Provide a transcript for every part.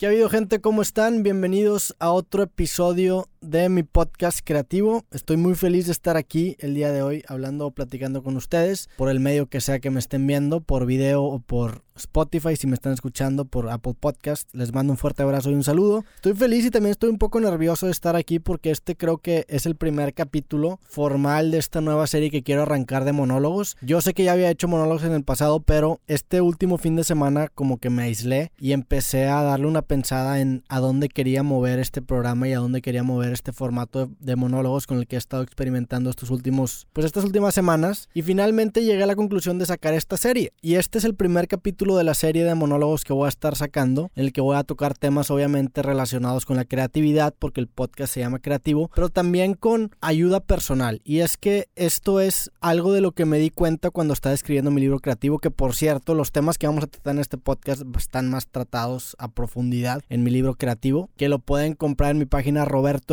¿Qué ha habido gente? ¿Cómo están? Bienvenidos a otro episodio de mi podcast creativo. Estoy muy feliz de estar aquí el día de hoy hablando o platicando con ustedes por el medio que sea que me estén viendo, por video o por Spotify, si me están escuchando por Apple Podcast. Les mando un fuerte abrazo y un saludo. Estoy feliz y también estoy un poco nervioso de estar aquí porque este creo que es el primer capítulo formal de esta nueva serie que quiero arrancar de monólogos. Yo sé que ya había hecho monólogos en el pasado, pero este último fin de semana como que me aislé y empecé a darle una pensada en a dónde quería mover este programa y a dónde quería mover este formato de, monólogos con el que he estado experimentando estos últimos, pues estas últimas semanas. Y finalmente llegué a la conclusión de sacar esta serie. Y este es el primer capítulo de la serie de monólogos que voy a estar sacando, en el que voy a tocar temas obviamente relacionados con la creatividad, porque el podcast se llama creativo, pero también con ayuda personal. Y es que esto es algo de lo que me di cuenta cuando estaba escribiendo mi libro creativo, que por cierto, los temas que vamos a tratar en este podcast están más tratados a profundidad en mi libro creativo, que lo pueden comprar en mi página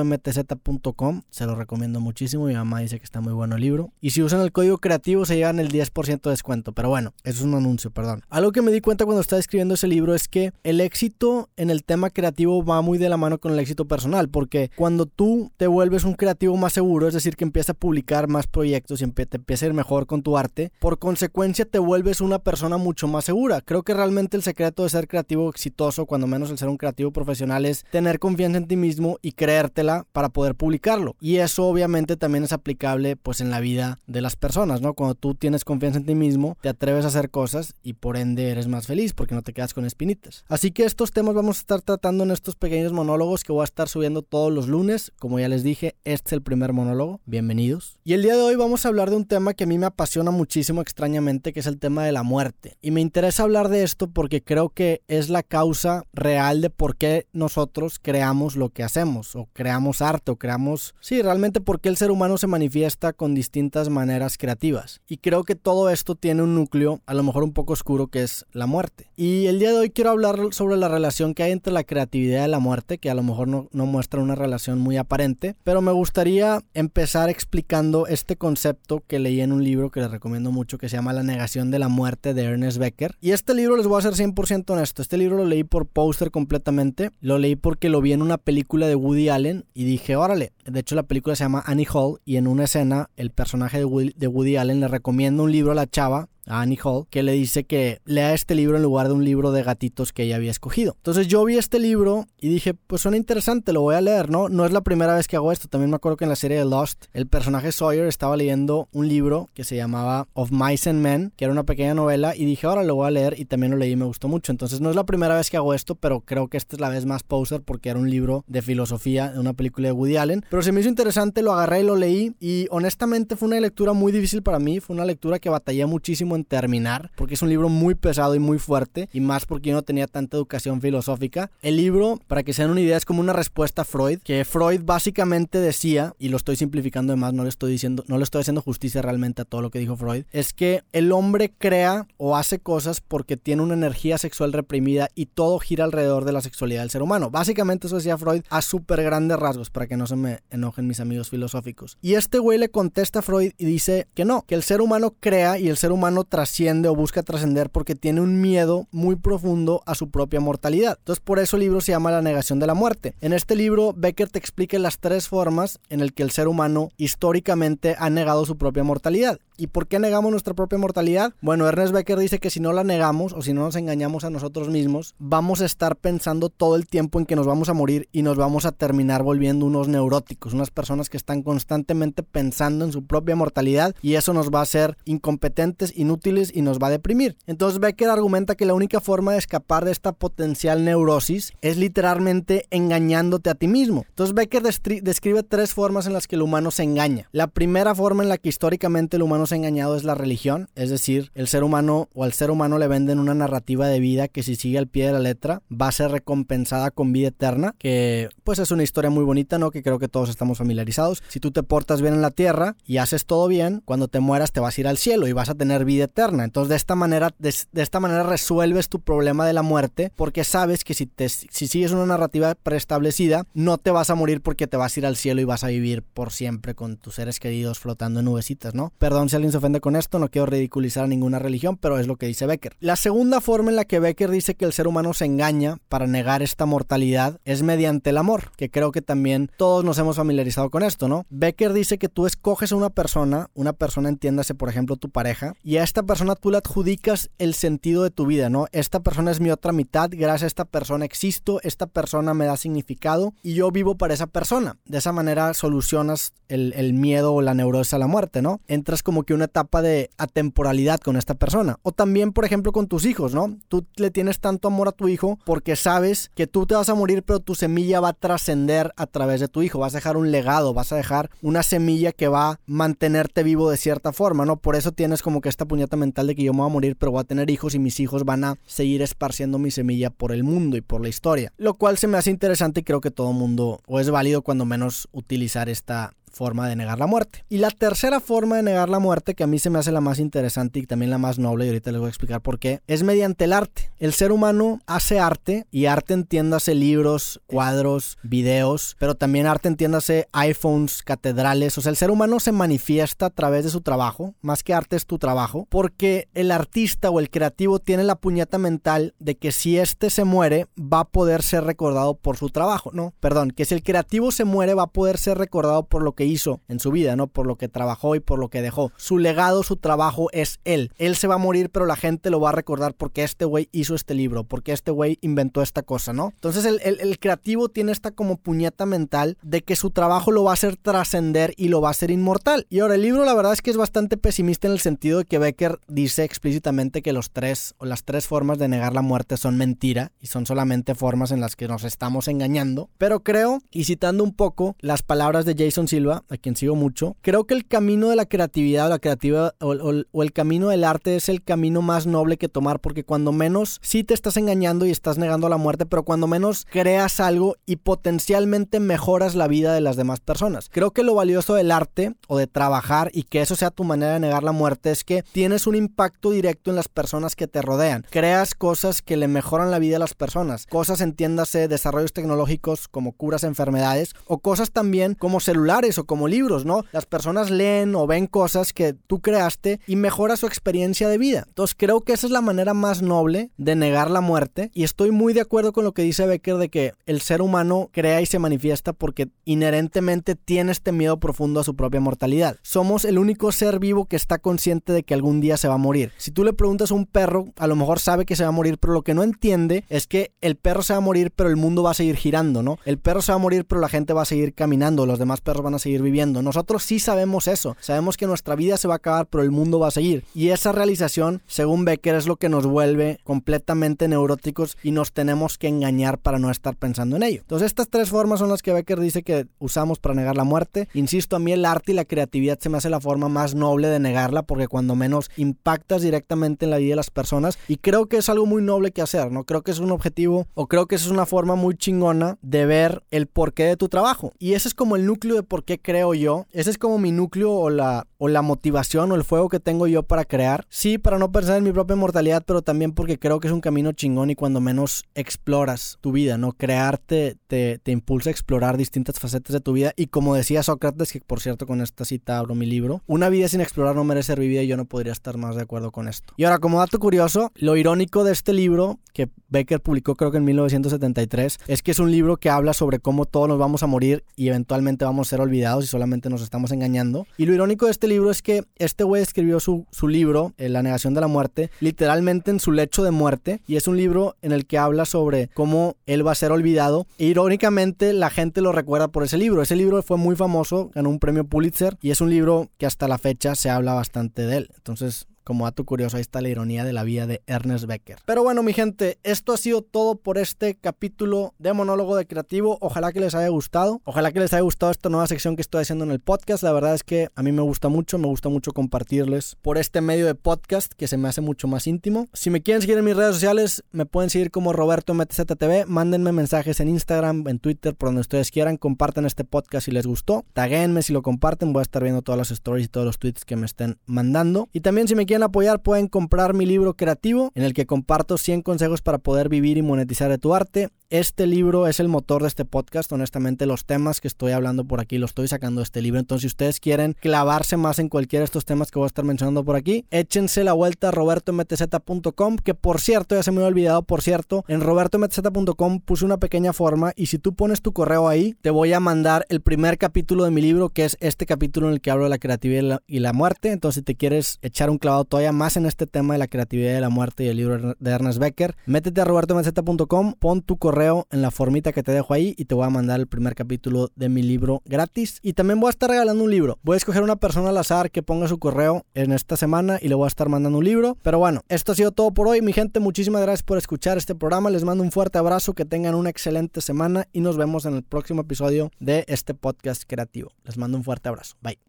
robertomtz.com. Se lo recomiendo muchísimo. Mi mamá dice que está muy bueno el libro. Y si usan el código creativo se llevan el 10% de descuento. Pero bueno, eso es un anuncio, perdón. Algo que me di cuenta cuando estaba escribiendo ese libro es que el éxito en el tema creativo va muy de la mano con el éxito personal. Porque cuando tú te vuelves un creativo más seguro, es decir, que empiezas a publicar más proyectos y te empieza a ir mejor con tu arte, por consecuencia te vuelves una persona mucho más segura. Creo que realmente el secreto de ser creativo exitoso, cuando menos el ser un creativo profesional es tener confianza en ti mismo y creértela para poder publicarlo. Y eso obviamente también es aplicable pues en la vida de las personas, ¿no? Cuando tú tienes confianza en ti mismo, te atreves a hacer cosas y por ende eres más feliz porque no te quedas con espinitas. Así que estos temas vamos a estar tratando en estos pequeños monólogos que voy a estar subiendo todos los lunes. Como ya les dije, este es el primer monólogo. Bienvenidos. Y el día de hoy vamos a hablar de un tema que a mí me apasiona muchísimo extrañamente, que es el tema de la muerte. Y me interesa hablar de esto porque creo que es la causa real de por qué nosotros creamos lo que hacemos, o creamos arte, o creamos, sí, realmente por qué el ser humano se manifiesta con distintas maneras creativas. Y creo que todo esto tiene un núcleo, a lo mejor un poco oscuro, que es la muerte. Y el día de hoy quiero hablar sobre la relación que hay entre la creatividad y la muerte, que a lo mejor no, no muestra una relación muy aparente, pero me gustaría empezar explicando este concepto que leí en un libro que les recomiendo mucho, que se llama La negación de la muerte de Ernest Becker. Y este libro les voy a ser 100% honesto, este libro lo leí por Poster completamente. Lo leí porque lo vi en una película de Woody Allen y dije, órale. De hecho, la película se llama Annie Hall y en una escena el personaje de Woody, de Woody Allen le recomienda un libro a la chava a Annie Hall, que le dice que lea este libro en lugar de un libro de gatitos que ella había escogido. Entonces yo vi este libro y dije, pues suena interesante, lo voy a leer, ¿no? No es la primera vez que hago esto, también me acuerdo que en la serie de Lost, el personaje Sawyer estaba leyendo un libro que se llamaba Of Mice and Men, que era una pequeña novela, y dije, ahora lo voy a leer y también lo leí y me gustó mucho. Entonces no es la primera vez que hago esto, pero creo que esta es la vez más poser porque era un libro de filosofía de una película de Woody Allen. Pero se me hizo interesante, lo agarré y lo leí y honestamente fue una lectura muy difícil para mí, fue una lectura que batallé muchísimo terminar porque es un libro muy pesado y muy fuerte, y más porque yo no tenía tanta educación filosófica. El libro, para que se den una idea, es como una respuesta a Freud, que Freud básicamente decía, y lo estoy simplificando además, no le estoy diciendo, no le estoy haciendo justicia realmente a todo lo que dijo Freud, es que el hombre crea o hace cosas porque tiene una energía sexual reprimida y todo gira alrededor de la sexualidad del ser humano. Básicamente eso decía Freud a súper grandes rasgos, para que no se me enojen mis amigos filosóficos. Y este güey le contesta a Freud y dice que no, que el ser humano crea y el ser humano trasciende o busca trascender porque tiene un miedo muy profundo a su propia mortalidad. Entonces por eso el libro se llama La negación de la muerte. En este libro Becker te explica las tres formas en el que el ser humano históricamente ha negado su propia mortalidad. ¿Y por qué negamos nuestra propia mortalidad? Bueno, Ernest Becker dice que si no la negamos o si no nos engañamos a nosotros mismos, vamos a estar pensando todo el tiempo en que nos vamos a morir y nos vamos a terminar volviendo unos neuróticos, unas personas que están constantemente pensando en su propia mortalidad y eso nos va a hacer incompetentes, inútiles y nos va a deprimir. Entonces Becker argumenta que la única forma de escapar de esta potencial neurosis es literalmente engañándote a ti mismo. Entonces Becker describe tres formas en las que el humano se engaña. La primera forma en la que históricamente el humano engañado es la religión, es decir, el ser humano o al ser humano le venden una narrativa de vida que si sigue al pie de la letra va a ser recompensada con vida eterna, que pues es una historia muy bonita, ¿no? Que creo que todos estamos familiarizados. Si tú te portas bien en la tierra y haces todo bien, cuando te mueras te vas a ir al cielo y vas a tener vida eterna. Entonces de esta manera, de, esta manera resuelves tu problema de la muerte porque sabes que si, te, si sigues una narrativa preestablecida, no te vas a morir porque te vas a ir al cielo y vas a vivir por siempre con tus seres queridos flotando en nubecitas, ¿no? Perdón si alguien se ofende con esto, no quiero ridiculizar a ninguna religión, pero es lo que dice Becker. La segunda forma en la que Becker dice que el ser humano se engaña para negar esta mortalidad es mediante el amor, que creo que también todos nos hemos familiarizado con esto, ¿no? Becker dice que tú escoges a una persona, una persona entiéndase por ejemplo tu pareja, y a esta persona tú le adjudicas el sentido de tu vida, ¿no? Esta persona es mi otra mitad, gracias a esta persona existo, esta persona me da significado y yo vivo para esa persona. De esa manera solucionas el, el miedo o la neurosis a la muerte, ¿no? Entras como que una etapa de atemporalidad con esta persona. O también, por ejemplo, con tus hijos, ¿no? Tú le tienes tanto amor a tu hijo porque sabes que tú te vas a morir, pero tu semilla va a trascender a través de tu hijo. Vas a dejar un legado, vas a dejar una semilla que va a mantenerte vivo de cierta forma, ¿no? Por eso tienes como que esta puñeta mental de que yo me voy a morir, pero voy a tener hijos y mis hijos van a seguir esparciendo mi semilla por el mundo y por la historia. Lo cual se me hace interesante y creo que todo mundo, o es válido cuando menos utilizar esta forma de negar la muerte. Y la tercera forma de negar la muerte, que a mí se me hace la más interesante y también la más noble, y ahorita les voy a explicar por qué, es mediante el arte. El ser humano hace arte, y arte entiéndase libros, cuadros, videos, pero también arte entiéndase iPhones, catedrales. O sea, el ser humano se manifiesta a través de su trabajo, más que arte es tu trabajo, porque el artista o el creativo tiene la puñeta mental de que si este se muere, va a poder ser recordado por su trabajo. No, perdón, que si el creativo se muere, va a poder ser recordado por lo que hizo en su vida, ¿no? Por lo que trabajó y por lo que dejó. Su legado, su trabajo es él. Él se va a morir, pero la gente lo va a recordar porque este güey hizo este libro, porque este güey inventó esta cosa, ¿no? Entonces el, creativo tiene esta como puñeta mental de que su trabajo lo va a hacer trascender y lo va a hacer inmortal. Y ahora el libro la verdad es que es bastante pesimista en el sentido de que Becker dice explícitamente que los tres o las tres formas de negar la muerte son mentira y son solamente formas en las que nos estamos engañando. Pero creo, y citando un poco las palabras de Jason Silva, a quien sigo mucho, creo que el camino de la creatividad o la creativa o, el camino del arte es el camino más noble que tomar porque cuando menos sí te estás engañando y estás negando la muerte, pero cuando menos creas algo y potencialmente mejoras la vida de las demás personas. Creo que lo valioso del arte o de trabajar y que eso sea tu manera de negar la muerte es que tienes un impacto directo en las personas que te rodean. Creas cosas que le mejoran la vida a las personas. Cosas, entiéndase, desarrollos tecnológicos como curas enfermedades o cosas también como celulares o como libros, ¿no? Las personas leen o ven cosas que tú creaste y mejora su experiencia de vida. Entonces creo que esa es la manera más noble de negar la muerte y estoy muy de acuerdo con lo que dice Becker de que el ser humano crea y se manifiesta porque inherentemente tiene este miedo profundo a su propia mortalidad. Somos el único ser vivo que está consciente de que algún día se va a morir. Si tú le preguntas a un perro, a lo mejor sabe que se va a morir, pero lo que no entiende es que el perro se va a morir, pero el mundo va a seguir girando, ¿no? El perro se va a morir, pero la gente va a seguir caminando, los demás perros van a seguir viviendo. Nosotros sí sabemos eso. Sabemos que nuestra vida se va a acabar, pero el mundo va a seguir. Y esa realización, según Becker, es lo que nos vuelve completamente neuróticos y nos tenemos que engañar para no estar pensando en ello. Entonces, estas tres formas son las que Becker dice que usamos para negar la muerte. Insisto, a mí el arte y la creatividad se me hace la forma más noble de negarla porque cuando menos impactas directamente en la vida de las personas y creo que es algo muy noble que hacer, ¿no? Creo que es un objetivo o creo que es una forma muy chingona de ver el porqué de tu trabajo. Y ese es como el núcleo de por qué creo yo. Ese es como mi núcleo o la, o la motivación o el fuego que tengo yo para crear. Sí, para no pensar en mi propia mortalidad, pero también porque creo que es un camino chingón y cuando menos exploras tu vida, ¿no? Crearte te, te impulsa a explorar distintas facetas de tu vida. Y como decía Sócrates, que por cierto con esta cita abro mi libro, una vida sin explorar no merece ser vivida y yo no podría estar más de acuerdo con esto. Y ahora, como dato curioso, lo irónico de este libro, que Becker publicó creo que en 1973, es que es un libro que habla sobre cómo todos nos vamos a morir y eventualmente vamos a ser olvidados y solamente nos estamos engañando. Y lo irónico de este libro es que este güey escribió su, su libro, eh, La negación de la muerte, literalmente en su lecho de muerte. Y es un libro en el que habla sobre cómo él va a ser olvidado. E irónicamente, la gente lo recuerda por ese libro. Ese libro fue muy famoso, ganó un premio Pulitzer y es un libro que hasta la fecha se habla bastante de él. Entonces, como dato curioso, ahí está la ironía de la vida de Ernest Becker. Pero bueno, mi gente, esto ha sido todo por este capítulo de monólogo de creativo. Ojalá que les haya gustado. Ojalá que les haya gustado esta nueva sección que estoy haciendo en el podcast. La verdad es que a mí me gusta mucho, me gusta mucho compartirles por este medio de podcast que se me hace mucho más íntimo. Si me quieren seguir en mis redes sociales, me pueden seguir como Roberto MTZTV. Mándenme mensajes en Instagram, en Twitter, por donde ustedes quieran. Compartan este podcast si les gustó. Taguenme si lo comparten. Voy a estar viendo todas las stories y todos los tweets que me estén mandando. Y también si me quieren quieren apoyar pueden comprar mi libro creativo en el que comparto 100 consejos para poder vivir y monetizar de tu arte. Este libro es el motor de este podcast. Honestamente, los temas que estoy hablando por aquí los estoy sacando de este libro. Entonces, si ustedes quieren clavarse más en cualquiera de estos temas que voy a estar mencionando por aquí, échense la vuelta a robertomtz.com. Que por cierto, ya se me había olvidado, por cierto, en robertomtz.com puse una pequeña forma y si tú pones tu correo ahí, te voy a mandar el primer capítulo de mi libro, que es este capítulo en el que hablo de la creatividad y la, muerte. Entonces, si te quieres echar un clavado todavía más en este tema de la creatividad y la muerte y el libro de Ernest Becker, métete a robertomtz.com, pon tu correo en la formita que te dejo ahí y te voy a mandar el primer capítulo de mi libro gratis. Y también voy a estar regalando un libro. Voy a escoger una persona al azar que ponga su correo en esta semana y le voy a estar mandando un libro. Pero bueno, esto ha sido todo por hoy, mi gente. Muchísimas gracias por escuchar este programa. Les mando un fuerte abrazo, que tengan una excelente semana y nos vemos en el próximo episodio de este podcast creativo. Les mando un fuerte abrazo. Bye.